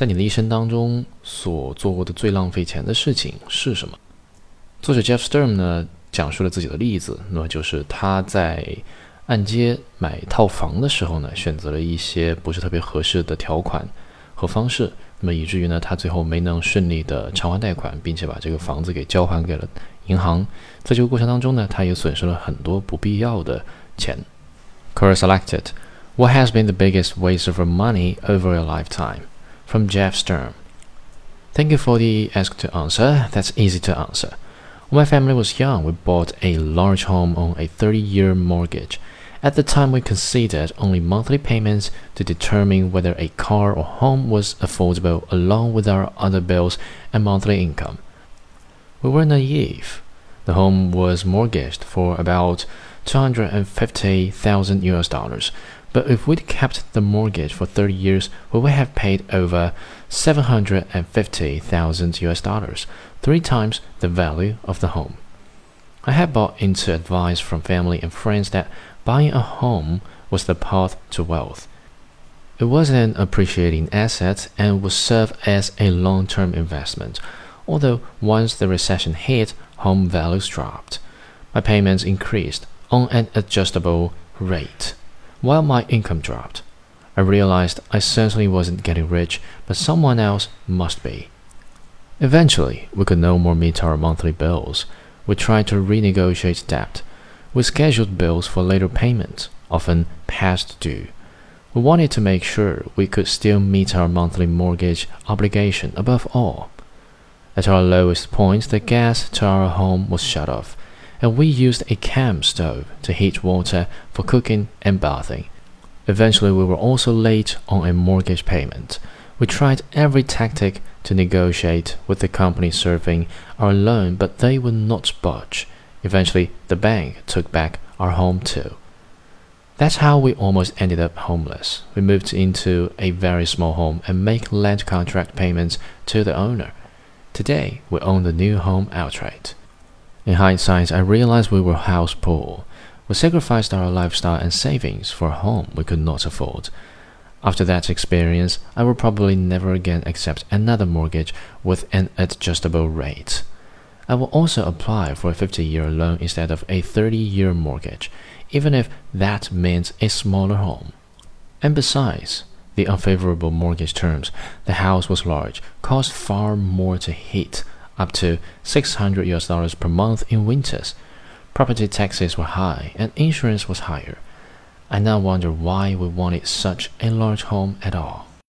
在你的一生当中所做过的最浪费钱的事情是什么？作者 Jeff Sturm 呢讲述了自己的例子，那么就是他在按揭买套房的时候呢，选择了一些不是特别合适的条款和方式，那么以至于呢，他最后没能顺利的偿还贷款，并且把这个房子给交还给了银行。在这个过程当中呢，他也损失了很多不必要的钱。Query selected. What has been the biggest waste of money over your lifetime? From Jeff Sturm. Thank you for the ask to answer. That's easy to answer. When my family was young, we bought a large home on a 30 year mortgage. At the time, we considered only monthly payments to determine whether a car or home was affordable along with our other bills and monthly income. We were naive. The home was mortgaged for about 250,000 US dollars. But if we'd kept the mortgage for 30 years, we would have paid over 750,000 US dollars, three times the value of the home. I had bought into advice from family and friends that buying a home was the path to wealth. It was an appreciating asset and would serve as a long term investment, although once the recession hit, home values dropped. My payments increased on an adjustable rate, while my income dropped. I realized I certainly wasn't getting rich, but someone else must be. Eventually, we could no more meet our monthly bills. We tried to renegotiate debt. We scheduled bills for later payments, often past due. We wanted to make sure we could still meet our monthly mortgage obligation above all. At our lowest point, the gas to our home was shut off, and we used a camp stove to heat water for cooking and bathing. Eventually, we were also late on a mortgage payment. We tried every tactic to negotiate with the company serving our loan, but they would not budge. Eventually, the bank took back our home too. That's how we almost ended up homeless. We moved into a very small home and make land contract payments to the owner. Today, we own the new home outright. In hindsight, I realized we were house poor. We sacrificed our lifestyle and savings for a home we could not afford. After that experience, I will probably never again accept another mortgage with an adjustable rate. I will also apply for a 50 year loan instead of a 30 year mortgage, even if that means a smaller home. And besides, the unfavorable mortgage terms, the house was large, cost far more to heat, up to 600 US dollars per month in winters. Property taxes were high and insurance was higher. I now wonder why we wanted such a large home at all.